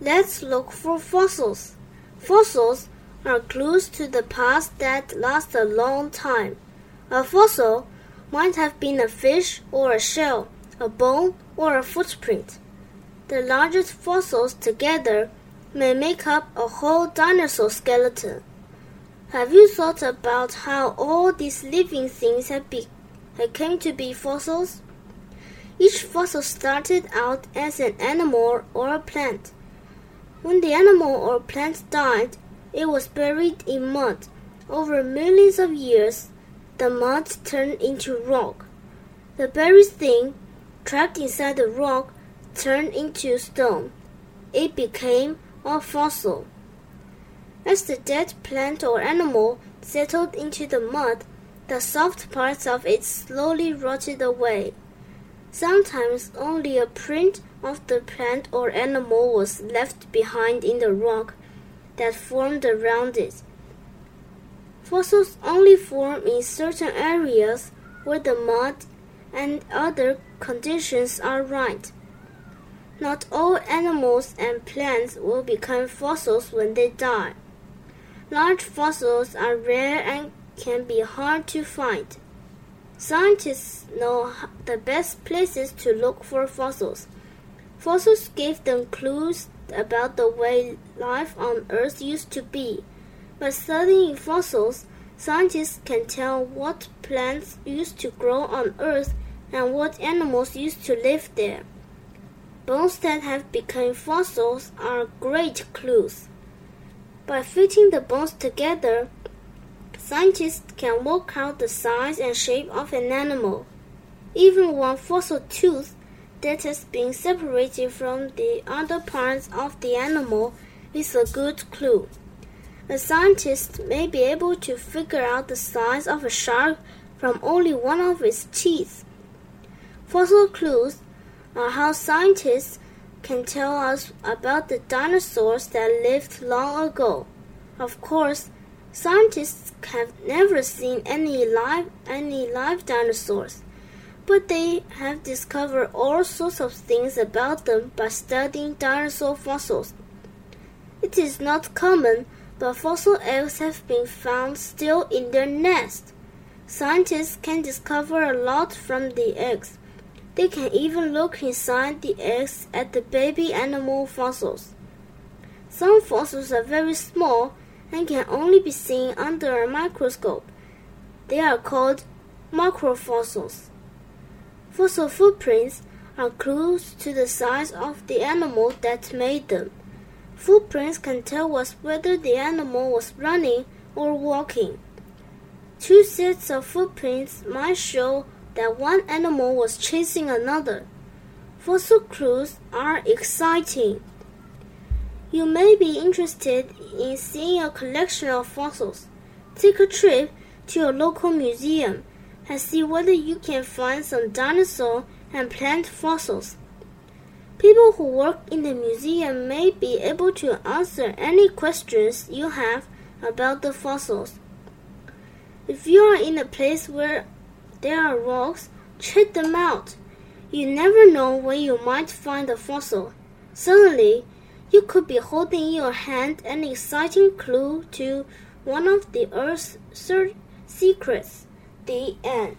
Let's look for fossils. Fossils are clues to the past that last a long time. A fossil might have been a fish or a shell, a bone or a footprint. The largest fossils together may make up a whole dinosaur skeleton. Have you thought about how all these living things have, be, have came to be fossils? Each fossil started out as an animal or a plant. When the animal or plant died, it was buried in mud. Over millions of years, the mud turned into rock. The buried thing, trapped inside the rock, turned into stone. It became a fossil. As the dead plant or animal settled into the mud, the soft parts of it slowly rotted away. Sometimes only a print of the plant or animal was left behind in the rock that formed around it. Fossils only form in certain areas where the mud and other conditions are right. Not all animals and plants will become fossils when they die. Large fossils are rare and can be hard to find. Scientists know the best places to look for fossils. Fossils give them clues about the way life on Earth used to be. By studying fossils, scientists can tell what plants used to grow on Earth and what animals used to live there. Bones that have become fossils are great clues. By fitting the bones together, Scientists can work out the size and shape of an animal. Even one fossil tooth that has been separated from the other parts of the animal is a good clue. A scientist may be able to figure out the size of a shark from only one of its teeth. Fossil clues are how scientists can tell us about the dinosaurs that lived long ago. Of course, Scientists have never seen any live any live dinosaurs, but they have discovered all sorts of things about them by studying dinosaur fossils. It is not common, but fossil eggs have been found still in their nest. Scientists can discover a lot from the eggs. They can even look inside the eggs at the baby animal fossils. Some fossils are very small and can only be seen under a microscope. They are called macrofossils. Fossil footprints are clues to the size of the animal that made them. Footprints can tell us whether the animal was running or walking. Two sets of footprints might show that one animal was chasing another. Fossil clues are exciting. You may be interested in seeing a collection of fossils. Take a trip to your local museum and see whether you can find some dinosaur and plant fossils. People who work in the museum may be able to answer any questions you have about the fossils. If you are in a place where there are rocks, check them out. You never know where you might find a fossil. Suddenly, you could be holding in your hand an exciting clue to one of the Earth's secrets. The end.